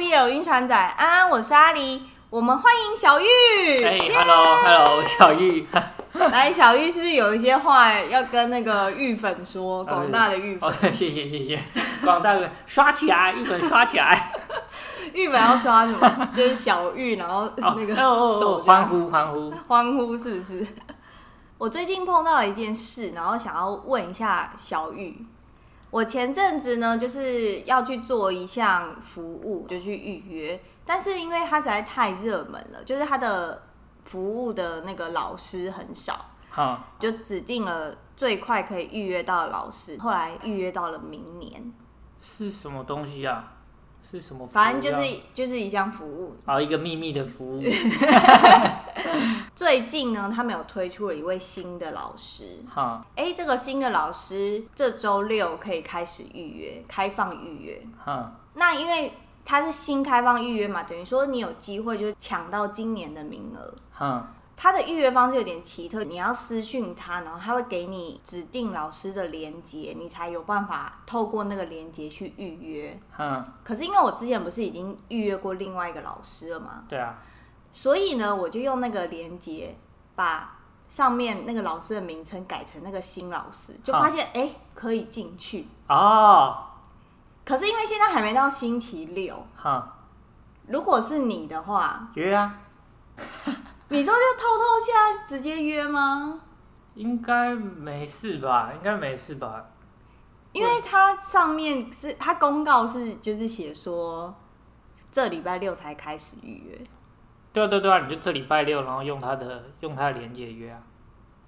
BL 晕船仔，安安，我是阿狸，我们欢迎小玉。哎、hey，Hello，Hello，小玉。来，小玉是不是有一些话要跟那个玉粉说？广大的玉粉，哦、谢谢谢谢，广大的刷起来，玉粉刷起来。玉粉要刷什么？就是小玉，然后那个手欢呼欢呼欢呼，是不是？我最近碰到了一件事，然后想要问一下小玉。我前阵子呢，就是要去做一项服务，就去预约，但是因为它实在太热门了，就是它的服务的那个老师很少，好，就指定了最快可以预约到的老师，后来预约到了明年。是什么东西啊？是什么？反正就是就是一项服务，好，一个秘密的服务。最近呢，他们有推出了一位新的老师。哈，哎，这个新的老师这周六可以开始预约，开放预约。哈，那因为他是新开放预约嘛，等于说你有机会就是抢到今年的名额。哈。他的预约方式有点奇特，你要私讯他，然后他会给你指定老师的连接，你才有办法透过那个连接去预约。嗯。可是因为我之前不是已经预约过另外一个老师了吗？对啊。所以呢，我就用那个连接把上面那个老师的名称改成那个新老师，就发现哎、嗯欸、可以进去哦。可是因为现在还没到星期六。嗯。如果是你的话，约啊。你说就偷偷现在直接约吗？应该没事吧，应该没事吧。因为它上面是它公告是就是写说这礼拜六才开始预约。对啊对啊对啊，你就这礼拜六，然后用他的用他的连接约啊。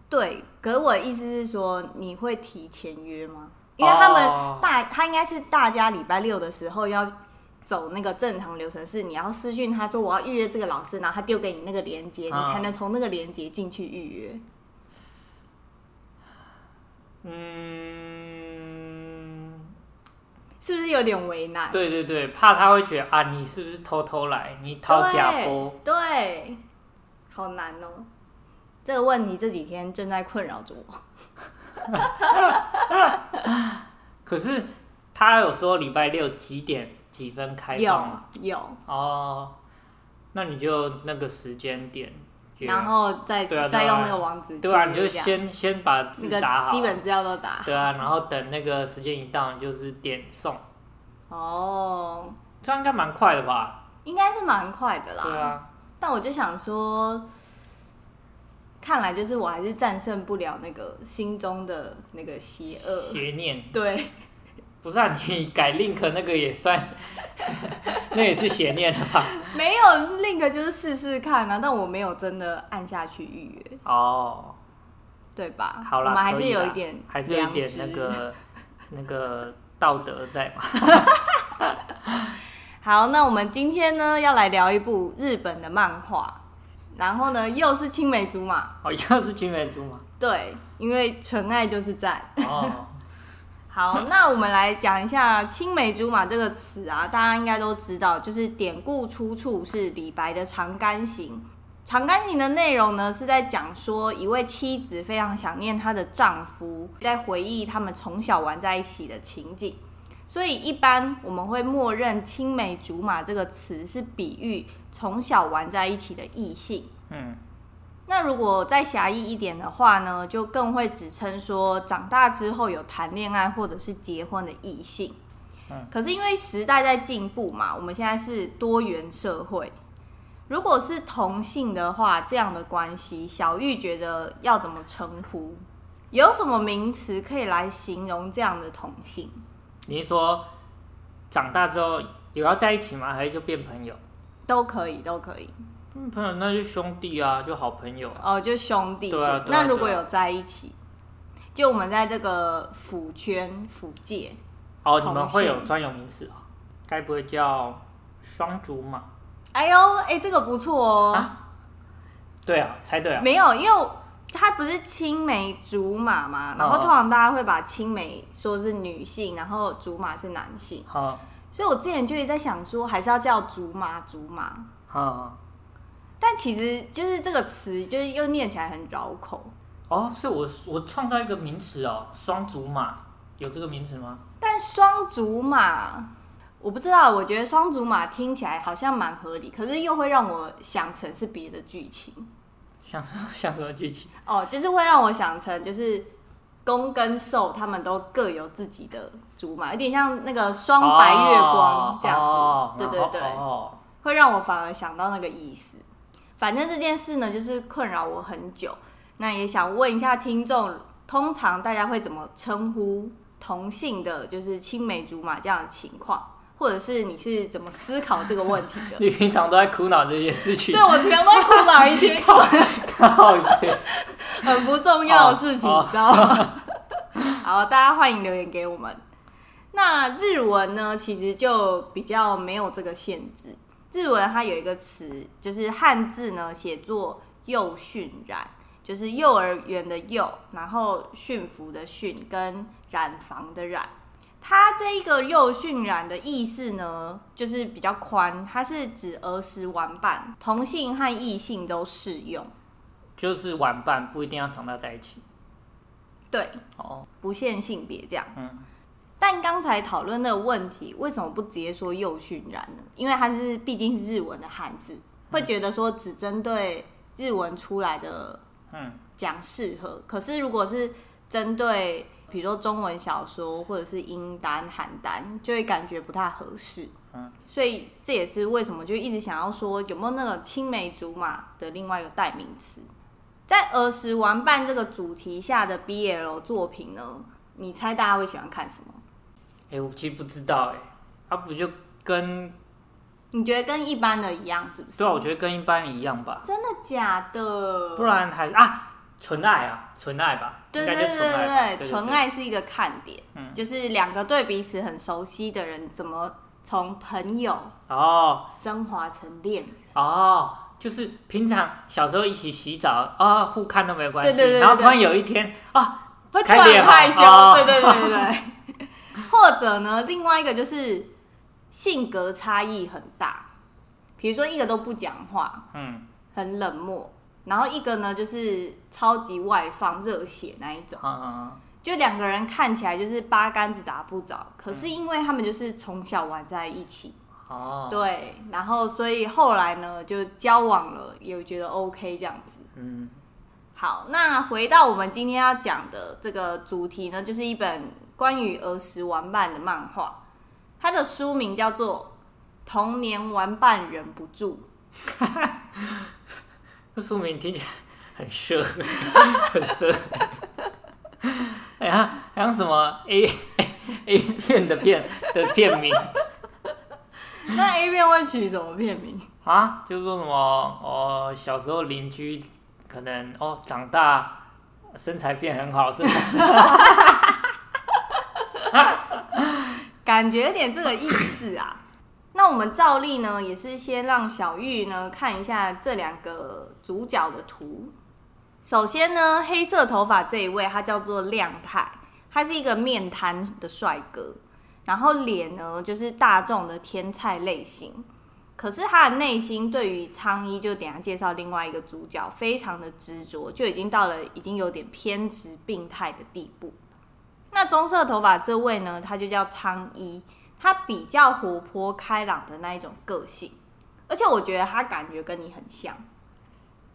对，可我的意思是说，你会提前约吗？因为他们大，他应该是大家礼拜六的时候要。走那个正常流程是，你要私讯他说我要预约这个老师，然后他丢给你那个链接，你才能从那个链接进去预约。嗯，是不是有点为难？对对对，怕他会觉得啊，你是不是偷偷来？你掏假波？对，好难哦。这个问题这几天正在困扰着我。可是他有说礼拜六几点？几分开放？有有哦，那你就那个时间点，然后再、再用那个网址，对啊，你就先先把字打好，基本资料都打好，对啊，然后等那个时间一到，你就是点送。哦，这样应该蛮快的吧？应该是蛮快的啦。对啊，但我就想说，看来就是我还是战胜不了那个心中的那个邪恶邪念，对。不是啊，你改 link 那个也算，那也是邪念的吧？没有 link 就是试试看啊，但我没有真的按下去预约。哦，对吧？好啦，我们还是有一点，还是有一点那个那个道德在嘛。好，那我们今天呢要来聊一部日本的漫画，然后呢又是青梅竹马。哦，又是青梅竹马。对，因为纯爱就是赞。哦。好，那我们来讲一下“青梅竹马”这个词啊，大家应该都知道，就是典故出处是李白的《长干行》。《长干行》的内容呢，是在讲说一位妻子非常想念她的丈夫，在回忆他们从小玩在一起的情景。所以，一般我们会默认“青梅竹马”这个词是比喻从小玩在一起的异性。嗯。那如果再狭义一点的话呢，就更会指称说长大之后有谈恋爱或者是结婚的异性。嗯。可是因为时代在进步嘛，我们现在是多元社会。如果是同性的话，这样的关系，小玉觉得要怎么称呼？有什么名词可以来形容这样的同性？你是说长大之后有要在一起吗？还是就变朋友？都可以，都可以。朋友那就兄弟啊，就好朋友啊。哦，就兄弟。对啊，对啊，那如果有在一起，就我们在这个府圈、府界。哦，你们会有专有名词啊？该不会叫双竹马？哎呦，哎，这个不错哦。啊？对啊，猜对啊。没有，因为他不是青梅竹马嘛，然后通常大家会把青梅说是女性，然后竹马是男性。好，所以我之前就一直在想说，还是要叫竹马，竹马。好。但其实就是这个词，就是又念起来很绕口哦。所以我我创造一个名词哦，双竹马有这个名词吗？但双竹马，我不知道，我觉得双竹马听起来好像蛮合理，可是又会让我想成是别的剧情。想想什么剧情？哦，就是会让我想成就是公跟受他们都各有自己的竹马，有点像那个双白月光这样子。哦哦、对对对，哦、会让我反而想到那个意思。反正这件事呢，就是困扰我很久。那也想问一下听众，通常大家会怎么称呼同性的，就是青梅竹马这样的情况？或者是你是怎么思考这个问题的？你平常都在苦恼这些事情。对，我平常都在苦恼一些很不重要的事情，你知道吗？好，大家欢迎留言给我们。那日文呢，其实就比较没有这个限制。日文它有一个词，就是汉字呢写作“幼训染”，就是幼儿园的幼，然后驯服的驯，跟染房的染。它这一个幼训染的意思呢，就是比较宽，它是指儿时玩伴，同性和异性都适用，就是玩伴不一定要长大在一起，对，哦，不限性别这样。嗯，但刚才讨论那个问题，为什么不直接说幼训染呢？因为它是毕竟是日文的汉字，会觉得说只针对日文出来的，嗯，讲适合。可是如果是针对比如说中文小说或者是英单、韩单，就会感觉不太合适。嗯，所以这也是为什么就一直想要说有没有那个青梅竹马的另外一个代名词。在儿时玩伴这个主题下的 BL 作品呢？你猜大家会喜欢看什么？哎、欸，我其实不知道哎、欸，它不就跟你觉得跟一般的一样是不是？对啊，我觉得跟一般一样吧。真的假的？不然还啊。纯爱啊，纯爱吧，对对对对对，纯爱是一个看点，嗯，就是两个对彼此很熟悉的人，怎么从朋友哦升华成恋人哦，就是平常小时候一起洗澡啊，互看都没关系，然后突然有一天啊，会突然害羞，对对对对对，或者呢，另外一个就是性格差异很大，比如说一个都不讲话，嗯，很冷漠。然后一个呢，就是超级外放、热血那一种，就两个人看起来就是八竿子打不着，可是因为他们就是从小玩在一起，哦对，然后所以后来呢就交往了，也觉得 OK 这样子。嗯，好，那回到我们今天要讲的这个主题呢，就是一本关于儿时玩伴的漫画，它的书名叫做《童年玩伴忍不住》。这书名听起来很色，很色。哎呀，还有什么 A A, A 片的片的片名？那 A 片会取什么片名啊？就是说什么哦，小时候邻居可能哦，长大身材变很好，是感觉有点这个意思啊。那我们照例呢，也是先让小玉呢看一下这两个主角的图。首先呢，黑色头发这一位，他叫做亮太，他是一个面瘫的帅哥，然后脸呢就是大众的天菜类型。可是他的内心对于苍一，就等下介绍另外一个主角，非常的执着，就已经到了已经有点偏执病态的地步。那棕色头发这位呢，他就叫苍一。他比较活泼开朗的那一种个性，而且我觉得他感觉跟你很像，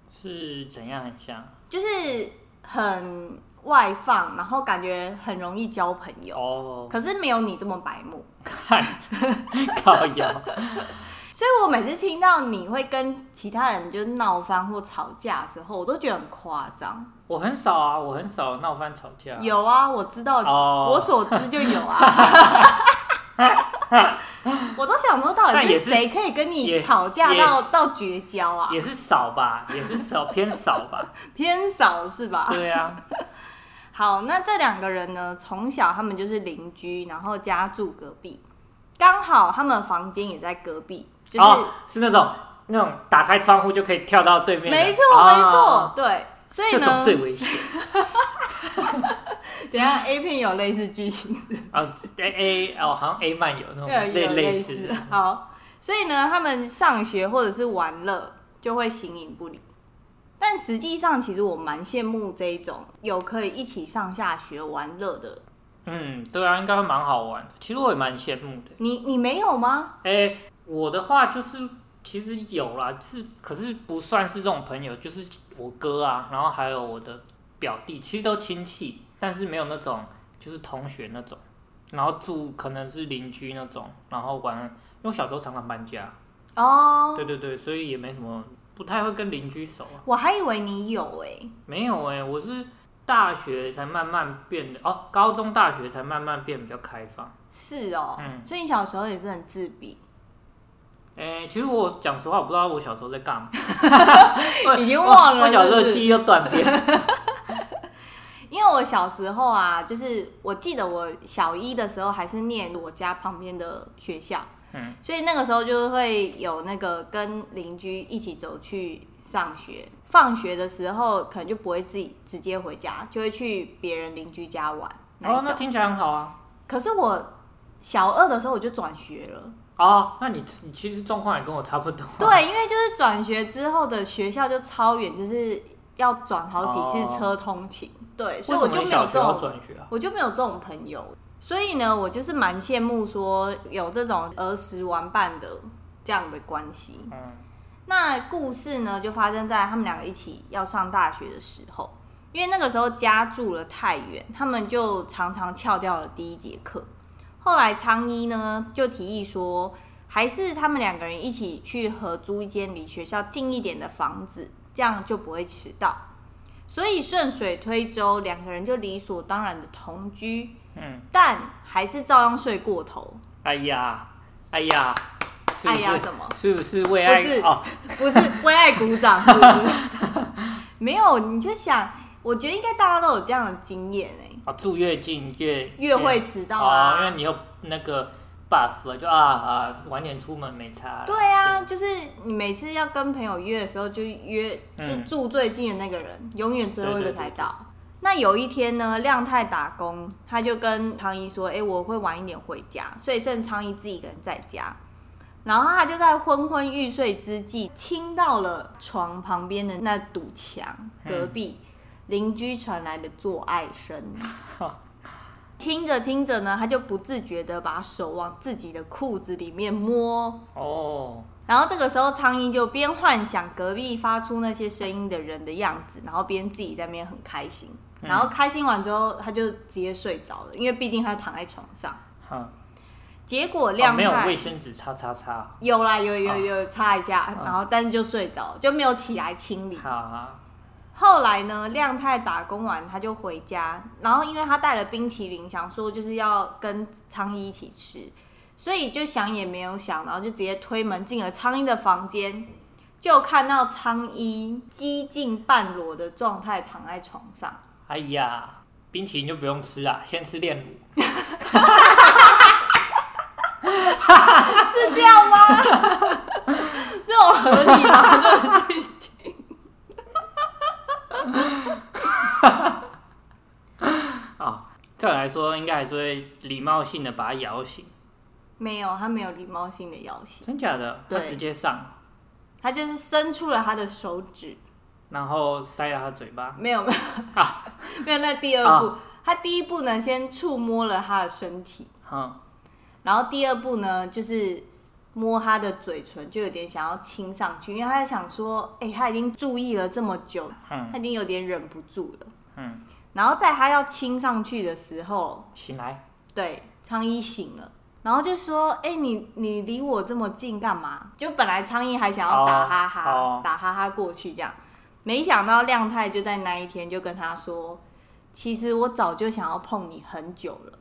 是怎样很像？就是很外放，然后感觉很容易交朋友哦。可是没有你这么白目，看 靠谣。所以我每次听到你会跟其他人就闹翻或吵架的时候，我都觉得很夸张。我很少啊，我很少闹翻吵架。有啊，我知道，哦、我所知就有啊。我都想说，到底是谁可以跟你吵架到到绝交啊？也是少吧，也是少偏少吧，偏少是吧？对啊。好，那这两个人呢，从小他们就是邻居，然后家住隔壁，刚好他们房间也在隔壁，就是、哦、是那种那种打开窗户就可以跳到对面。没错，没错，对。所以呢，这种最危险。等下 A 片有类似剧情啊，A A 哦，好像 A 漫有那种类类似。好，所以呢，他们上学或者是玩乐就会形影不离。但实际上，其实我蛮羡慕这一种有可以一起上下学玩乐的嗯，对啊，应该会蛮好玩的。其实我也蛮羡慕的。你你没有吗？哎、欸，我的话就是其实有啦，是可是不算是这种朋友，就是我哥啊，然后还有我的表弟，其实都亲戚，但是没有那种就是同学那种，然后住可能是邻居那种，然后玩，因为我小时候常常搬家。哦。对对对，所以也没什么。不太会跟邻居熟啊，我还以为你有哎、欸，没有哎、欸，我是大学才慢慢变的哦，高中大学才慢慢变比较开放。是哦，嗯，所以你小时候也是很自闭。哎、欸，其实我讲实话，我不知道我小时候在干嘛，已经忘了我小时候记忆又断片。因为我小时候啊，就是我记得我小一的时候还是念我家旁边的学校。嗯，所以那个时候就会有那个跟邻居一起走去上学，放学的时候可能就不会自己直接回家，就会去别人邻居家玩。哦，那听起来很好啊。可是我小二的时候我就转学了。哦，那你你其实状况也跟我差不多。对，因为就是转学之后的学校就超远，就是要转好几次车通勤。哦、对，所以我就没有这种转学啊，我就没有这种朋友。所以呢，我就是蛮羡慕说有这种儿时玩伴的这样的关系。嗯，那故事呢，就发生在他们两个一起要上大学的时候，因为那个时候家住了太远，他们就常常翘掉了第一节课。后来苍一呢就提议说，还是他们两个人一起去合租一间离学校近一点的房子，这样就不会迟到。所以顺水推舟，两个人就理所当然的同居。嗯，但还是照样睡过头。哎呀，哎呀，是是哎呀，什么？是不是为爱？不是，哦、不是为爱鼓掌。没有，你就想，我觉得应该大家都有这样的经验哎。啊，住越近越越会迟到啊，哦，因为你有那个 buff 了，就啊啊，晚点出门没差。对啊，就是你每次要跟朋友约的时候，就约住住最近的那个人，嗯、永远最后一个才到。那有一天呢，亮太打工，他就跟苍一说：“哎、欸，我会晚一点回家，所以剩苍一自己一个人在家。”然后他就在昏昏欲睡之际，听到了床旁边的那堵墙隔壁邻居传来的做爱声。听着听着呢，他就不自觉的把手往自己的裤子里面摸。哦。然后这个时候，苍蝇就边幻想隔壁发出那些声音的人的样子，然后边自己在那边很开心。然后开心完之后，他就直接睡着了，因为毕竟他躺在床上。嗯、结果亮没有卫生纸擦擦擦，有啦，有有有擦一下，哦、然后但是就睡着了，就没有起来清理。好后来呢，亮太打工完他就回家，然后因为他带了冰淇淋，想说就是要跟苍蝇一起吃，所以就想也没有想，然后就直接推门进了苍蝇的房间，就看到苍蝇几近半裸的状态躺在床上。哎呀，冰淇淋就不用吃啊，先吃炼乳。是这样吗？这种合理吗？这种剧情？哦，再来说，应该还是会礼貌性的把他摇醒。没有，他没有礼貌性的摇醒。真假的？他直接上。他就是伸出了他的手指。然后塞了他嘴巴，没有没有啊，没有 那第二步，啊、他第一步呢，先触摸了他的身体，嗯，然后第二步呢，就是摸他的嘴唇，就有点想要亲上去，因为他在想说，哎、欸，他已经注意了这么久，嗯，他已经有点忍不住了，嗯，然后在他要亲上去的时候，醒来，对，苍一醒了，然后就说，哎、欸，你你离我这么近干嘛？就本来苍蝇还想要打哈哈，哦、打哈哈过去这样。没想到亮太就在那一天就跟他说：“其实我早就想要碰你很久了，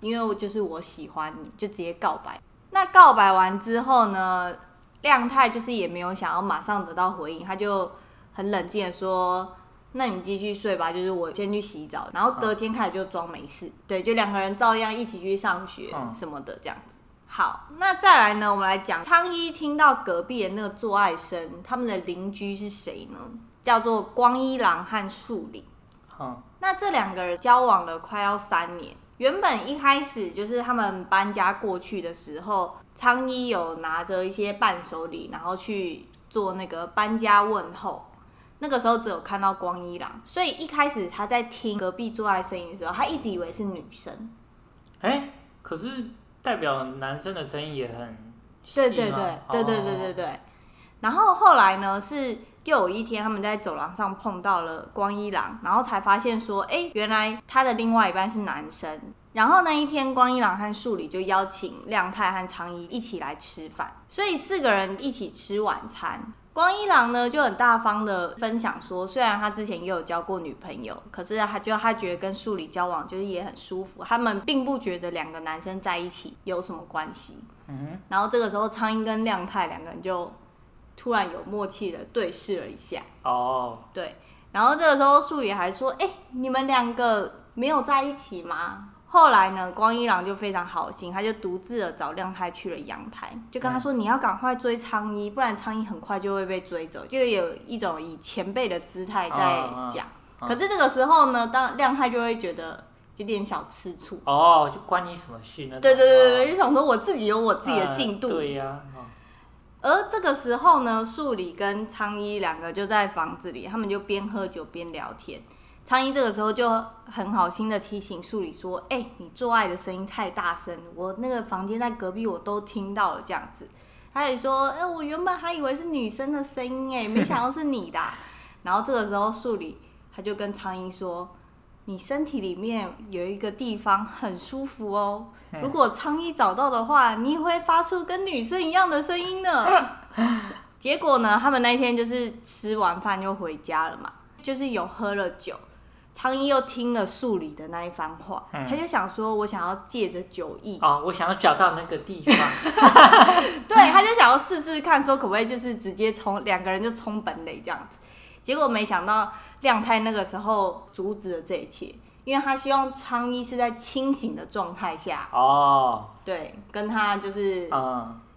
因为我就是我喜欢你，就直接告白。那告白完之后呢，亮太就是也没有想要马上得到回应，他就很冷静的说：‘那你继续睡吧，就是我先去洗澡。’然后隔天开始就装没事，对，就两个人照样一起去上学什么的这样子。好，那再来呢，我们来讲苍一听到隔壁的那个做爱声，他们的邻居是谁呢？”叫做光一郎和树里，嗯、那这两个人交往了快要三年。原本一开始就是他们搬家过去的时候，苍一有拿着一些伴手礼，然后去做那个搬家问候。那个时候只有看到光一郎，所以一开始他在听隔壁做爱声音的时候，他一直以为是女生，哎、欸，可是代表男生的声音也很对对对对对对对对。然后后来呢，是又有一天他们在走廊上碰到了光一郎，然后才发现说，哎、原来他的另外一半是男生。然后那一天，光一郎和树里就邀请亮太和苍一一起来吃饭，所以四个人一起吃晚餐。光一郎呢就很大方的分享说，虽然他之前也有交过女朋友，可是他就他觉得跟树里交往就是也很舒服，他们并不觉得两个男生在一起有什么关系。嗯，然后这个时候，苍一跟亮太两个人就突然有默契的对视了一下。哦，对，然后这个时候树野还说：“哎，你们两个没有在一起吗？”后来呢，光一郎就非常好心，他就独自的找亮太去了阳台，就跟他说：“你要赶快追苍一，不然苍一很快就会被追走。”就有一种以前辈的姿态在讲。可是这个时候呢，当亮太就会觉得有点小吃醋。哦，就关你什么事呢？对对对对，就想说我自己有我自己的进度。对呀。而这个时候呢，树里跟苍一两个就在房子里，他们就边喝酒边聊天。苍一这个时候就很好心的提醒树里说：“哎、你做爱的声音太大声，我那个房间在隔壁，我都听到了。”这样子，他也说：“哎、我原本还以为是女生的声音，哎，没想到是你的。”然后这个时候树里他就跟苍一说：“你身体里面有一个地方很舒服哦，如果苍蝇找到的话，你也会发出跟女生一样的声音呢。”结果呢，他们那天就是吃完饭就回家了嘛，就是有喝了酒。苍蝇又听了树里的那一番话，嗯、他就想说：“我想要借着酒意哦，我想要找到那个地方。”对，他就想要试试看，说可不可以就是直接冲两个人就冲本垒这样子。结果没想到亮太那个时候阻止了这一切，因为他希望苍一是在清醒的状态下哦，对，跟他就是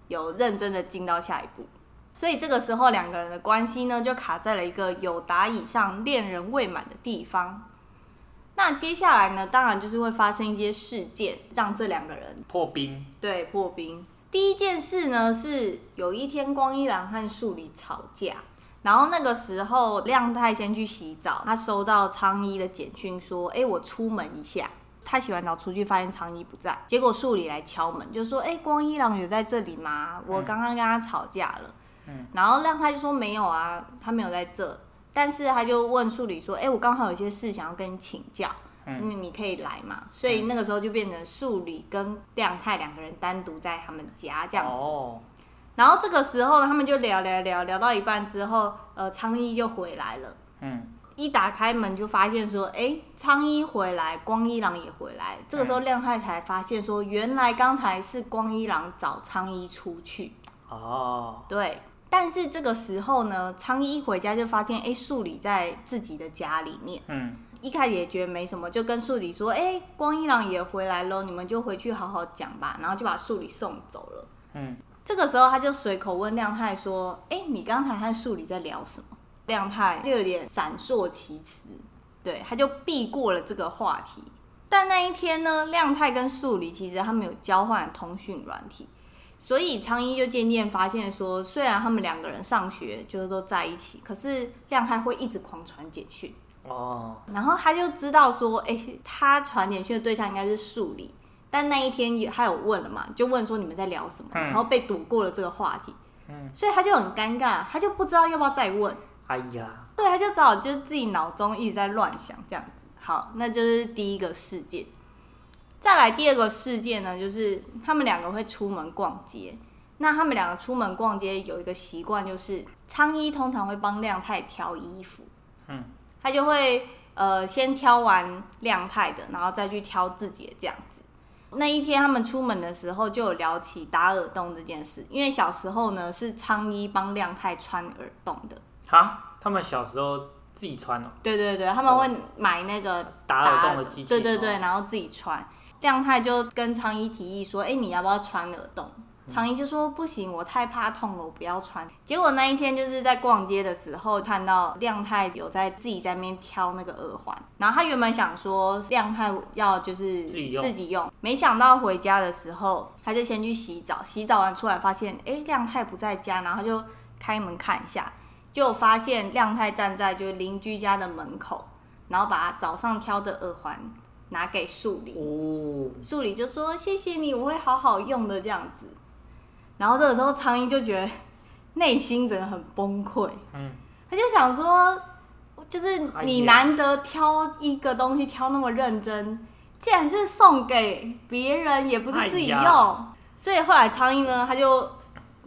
有认真的进到下一步。所以这个时候两个人的关系呢，就卡在了一个有达以上恋人未满的地方。那接下来呢，当然就是会发生一些事件，让这两个人破冰。对，破冰。第一件事呢，是有一天光一郎和树里吵架，然后那个时候亮太先去洗澡，他收到苍一的简讯说：“哎，我出门一下。”他洗完澡出去，发现苍一不在，结果树里来敲门，就说：“哎，光一郎有在这里吗？我刚刚跟他吵架了。嗯”然后亮太就说：“没有啊，他没有在这。”但是他就问树里说：“哎、欸，我刚好有些事想要跟你请教，嗯，你可以来嘛？”所以那个时候就变成树里跟亮太两个人单独在他们家这样子。哦。然后这个时候他们就聊聊聊聊到一半之后，呃，苍一就回来了。嗯。一打开门就发现说：“哎、欸，苍一回来，光一郎也回来。”这个时候亮太才发现说：“原来刚才是光一郎找苍一出去。”哦。对。但是这个时候呢，苍一回家就发现，哎，树里在自己的家里面。嗯，一开始也觉得没什么，就跟树里说，哎，光一郎也回来喽，你们就回去好好讲吧。然后就把树里送走了。嗯，这个时候他就随口问亮太说，哎，你刚才和树里在聊什么？亮太就有点闪烁其词，对，他就避过了这个话题。但那一天呢，亮太跟树里其实他们有交换通讯软体。所以苍一就渐渐发现说，虽然他们两个人上学就是都在一起，可是亮太会一直狂传简讯哦。然后他就知道说，哎、欸，他传简讯的对象应该是树里。但那一天也他有问了嘛，就问说你们在聊什么，然后被躲过了这个话题。嗯，所以他就很尴尬，他就不知道要不要再问。哎呀，对，他就只好就自己脑中一直在乱想这样子。好，那就是第一个事件。再来第二个事件呢，就是他们两个会出门逛街。那他们两个出门逛街有一个习惯，就是苍一通常会帮亮太挑衣服。嗯，他就会呃先挑完亮太的，然后再去挑自己的这样子。那一天他们出门的时候就有聊起打耳洞这件事，因为小时候呢是苍一帮亮太穿耳洞的。哈，他们小时候自己穿哦？对对对，他们会买那个打耳洞的机器，对对对，然后自己穿。亮太就跟苍一提议说：“哎、欸，你要不要穿耳洞？”苍一就说：“不行，我太怕痛了，我不要穿。”结果那一天就是在逛街的时候，看到亮太有在自己在那边挑那个耳环，然后他原本想说亮太要就是自己用，自己用，没想到回家的时候，他就先去洗澡，洗澡完出来发现，哎、欸，亮太不在家，然后他就开门看一下，就发现亮太站在就是邻居家的门口，然后把他早上挑的耳环。拿给树里。哦，树里就说：“谢谢你，我会好好用的。”这样子。然后这个时候，苍蝇就觉得内心真的很崩溃。嗯，他就想说，就是你难得挑一个东西挑那么认真，既然是送给别人，也不是自己用，哎、所以后来苍蝇呢，他就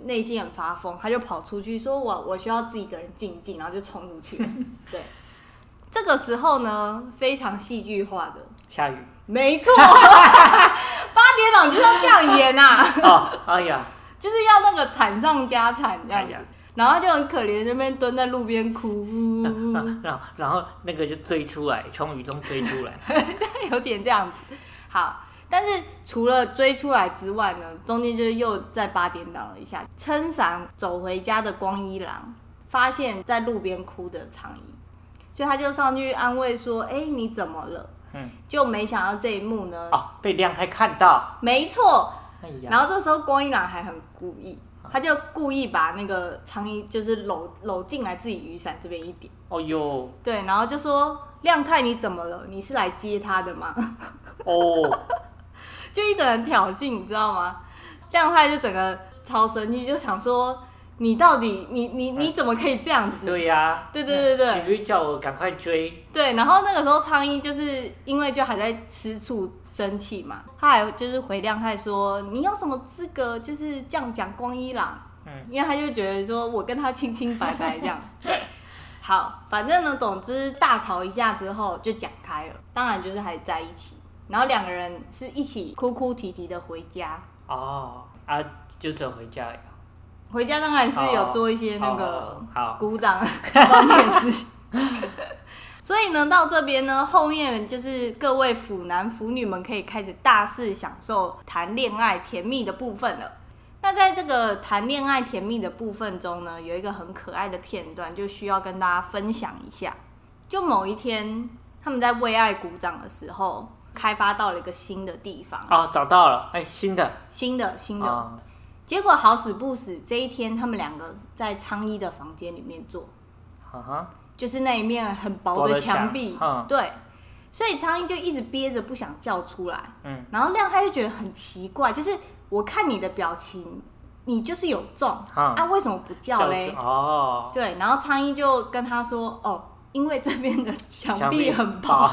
内心很发疯，他就跑出去说：“我我需要自己一个人静静。”然后就冲出去。对，这个时候呢，非常戏剧化的下雨，没错，八点档就是要这样演啊！哦，哎呀。就是要那个惨上加惨这样子，然后他就很可怜，那边蹲在路边哭，然后然后那个就追出来，从雨中追出来，有点这样子。好，但是除了追出来之外呢，中间就又在八点档了一下，撑伞走回家的光一郎发现在路边哭的苍衣，所以他就上去安慰说：“哎，你怎么了？”嗯，就没想到这一幕呢，哦，被亮太看到，没错。然后这时候光一郎还很故意，他就故意把那个苍衣就是搂搂进来自己雨伞这边一点。哦哟。对，然后就说亮太你怎么了？你是来接他的吗？哦。就一整人挑衅，你知道吗？亮太就整个超生气，就想说。你到底你你你怎么可以这样子？对呀、啊，对对对对，你不是叫我赶快追？对，然后那个时候苍蝇就是因为就还在吃醋生气嘛，他还就是回亮太说：“你有什么资格就是这样讲光一郎？”嗯，因为他就觉得说我跟他清清白白这样。对，好，反正呢，总之大吵一架之后就讲开了，当然就是还在一起，然后两个人是一起哭哭啼啼的回家。哦，啊，就走回家了。回家当然是有做一些那个鼓掌 方面的事情，所以呢，到这边呢，后面就是各位腐男腐女们可以开始大肆享受谈恋爱甜蜜的部分了。那在这个谈恋爱甜蜜的部分中呢，有一个很可爱的片段，就需要跟大家分享一下。就某一天，他们在为爱鼓掌的时候，开发到了一个新的地方。哦，找到了，哎，新的，新的，新的。哦结果好死不死，这一天他们两个在苍衣的房间里面坐，就是那一面很薄的墙壁，对，所以苍蝇就一直憋着不想叫出来，嗯，然后亮他就觉得很奇怪，就是我看你的表情，你就是有中，啊，为什么不叫嘞？哦，对，然后苍蝇就跟他说，哦，因为这边的墙壁很薄，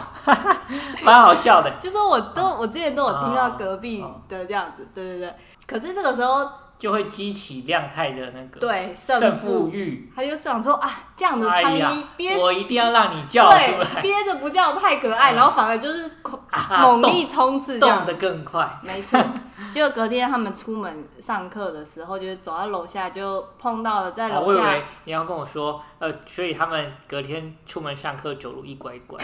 蛮好笑的，就说我都我之前都有听到隔壁的这样子，对对对，可是这个时候。就会激起亮太的那个对胜负欲，他就想说啊，这样的苍衣憋，我一定要让你叫出来，憋着不叫太可爱，然后反而就是猛力冲刺，动得更快。没错，结果隔天他们出门上课的时候，就是走到楼下就碰到了，在楼下。我以为你要跟我说，呃，所以他们隔天出门上课走路一拐一拐，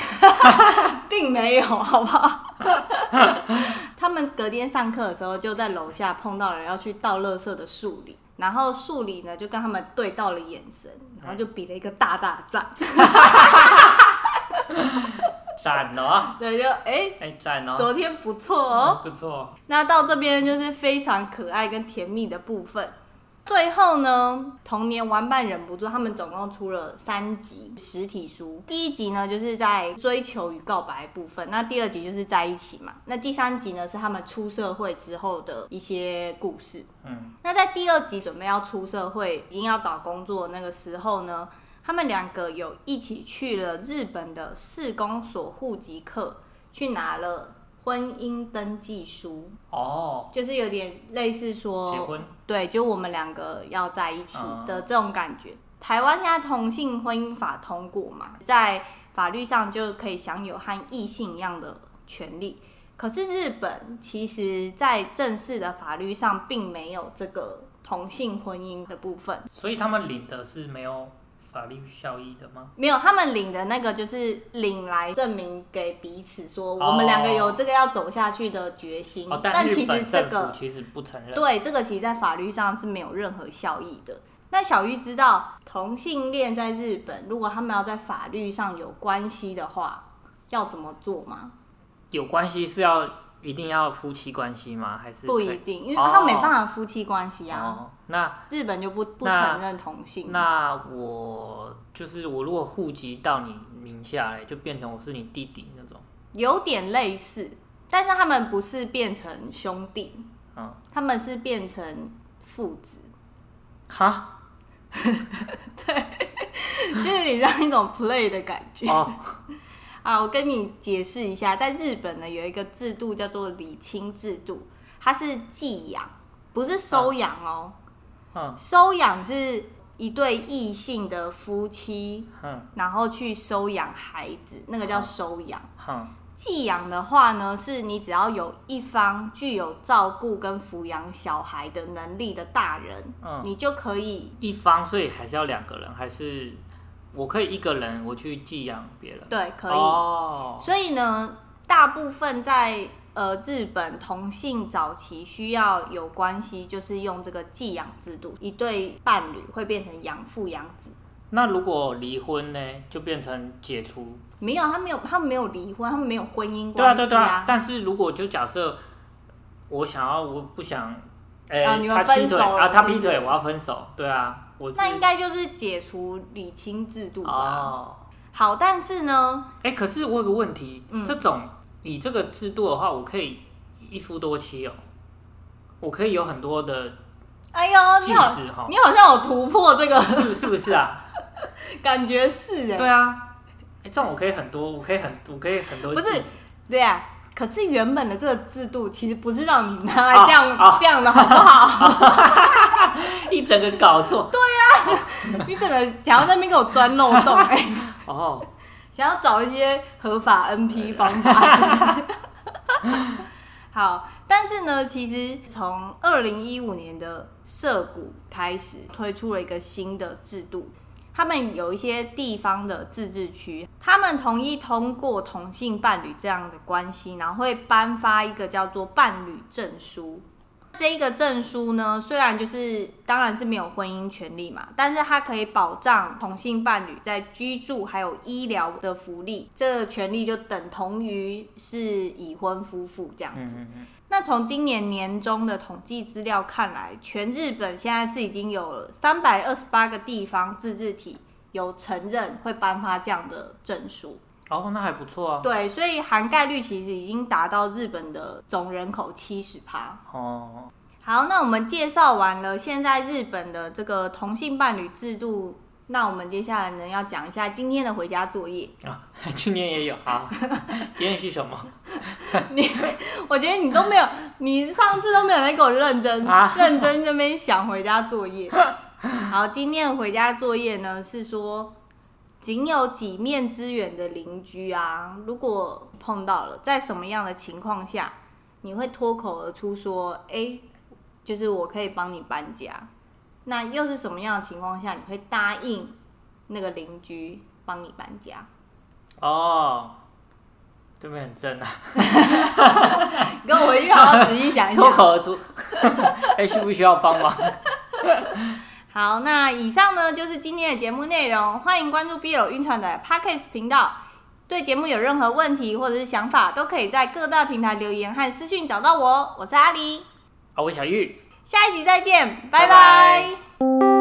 并没有，好不好？他们隔天上课的时候，就在楼下碰到了要去倒垃圾的树里，然后树里呢就跟他们对到了眼神，然后就比了一个大大赞，赞哦，对，就哎哎赞哦，昨天不错哦，不错。那到这边就是非常可爱跟甜蜜的部分。最后呢，童年玩伴忍不住，他们总共出了三集实体书。第一集呢，就是在追求与告白部分；那第二集就是在一起嘛；那第三集呢，是他们出社会之后的一些故事。嗯，那在第二集准备要出社会，已经要找工作那个时候呢，他们两个有一起去了日本的市公所户籍课，去拿了。婚姻登记书哦，就是有点类似说结婚，对，就我们两个要在一起的这种感觉。台湾现在同性婚姻法通过嘛，在法律上就可以享有和异性一样的权利。可是日本其实，在正式的法律上并没有这个同性婚姻的部分，所以他们领的是没有。法律效益的吗？没有，他们领的那个就是领来证明给彼此说，我们两个有这个要走下去的决心。哦、但其实这个其实不承认。对，这个其实，在法律上是没有任何效益的。那小玉知道同性恋在日本，如果他们要在法律上有关系的话，要怎么做吗？有关系是要。一定要夫妻关系吗？还是不一定？因为他没办法夫妻关系啊。哦、那日本就不不承认同性。那我就是我，如果户籍到你名下来，就变成我是你弟弟那种。有点类似，但是他们不是变成兄弟，嗯，他们是变成父子。哈？对，就是你这样一种 play 的感觉。哦，啊，我跟你解释一下，在日本呢有一个制度叫做礼亲制度，它是寄养，不是收养哦。嗯，收养是一对异性的夫妻，嗯，然后去收养孩子，那个叫收养。嗯，寄养的话呢，是你只要有一方具有照顾跟抚养小孩的能力的大人，嗯，你就可以一方，所以还是要两个人，还是我可以一个人我去寄养别人？对，可以。哦，所以呢，大部分在呃日本同性早期需要有关系，就是用这个寄养制度，一对伴侣会变成养父养子。那如果离婚呢，就变成解除？没有，他没有，他们没有离婚，他们没有婚姻关系啊。对啊，对对啊。但是如果就假设我想要，我不想，哎、欸，啊、你们分手了啊，他劈腿，是是我要分手。对啊，我那应该就是解除礼清制度吧。哦，好，但是呢，哎、欸，可是我有个问题，嗯、这种以这个制度的话，我可以一夫多妻哦，我可以有很多的，哎呦，你好，你好像有突破这个，是是不是啊？感觉是哎，对啊，哎，这样我可以很多，我可以很，我可以很多，不是，对啊，可是原本的这个制度其实不是让你拿来这样、这样的，好不好？一整个搞错，对呀、啊，你整个想要在那边给我钻漏洞哎，哦，想要找一些合法 NP 方法，好，但是呢，其实从二零一五年的社股开始推出了一个新的制度。他们有一些地方的自治区，他们同意通过同性伴侣这样的关系，然后会颁发一个叫做伴侣证书。这一个证书呢，虽然就是当然是没有婚姻权利嘛，但是它可以保障同性伴侣在居住还有医疗的福利，这个权利就等同于是已婚夫妇这样子。那从今年年中的统计资料看来，全日本现在是已经有三百二十八个地方自治体有承认会颁发这样的证书。哦，那还不错啊。对，所以涵盖率其实已经达到日本的总人口七十趴。哦，好，那我们介绍完了现在日本的这个同性伴侣制度。那我们接下来呢，要讲一下今天的回家作业啊。今天也有啊。今天是什么？你，我觉得你都没有，你上次都没有在给我认真、啊、认真那边想回家作业。好，今天的回家作业呢是说，仅有几面之缘的邻居啊，如果碰到了，在什么样的情况下，你会脱口而出说：“哎、欸，就是我可以帮你搬家。”那又是什么样的情况下你会答应那个邻居帮你搬家？哦，对面很正啊！跟我回去好好仔细想一想。脱口而出，哎，需不需要帮忙？好，那以上呢就是今天的节目内容。欢迎关注 BL 晕船的 Podcast 频道。对节目有任何问题或者是想法，都可以在各大平台留言和私讯找到我。我是阿狸，啊，我是小玉。下一集再见拜拜。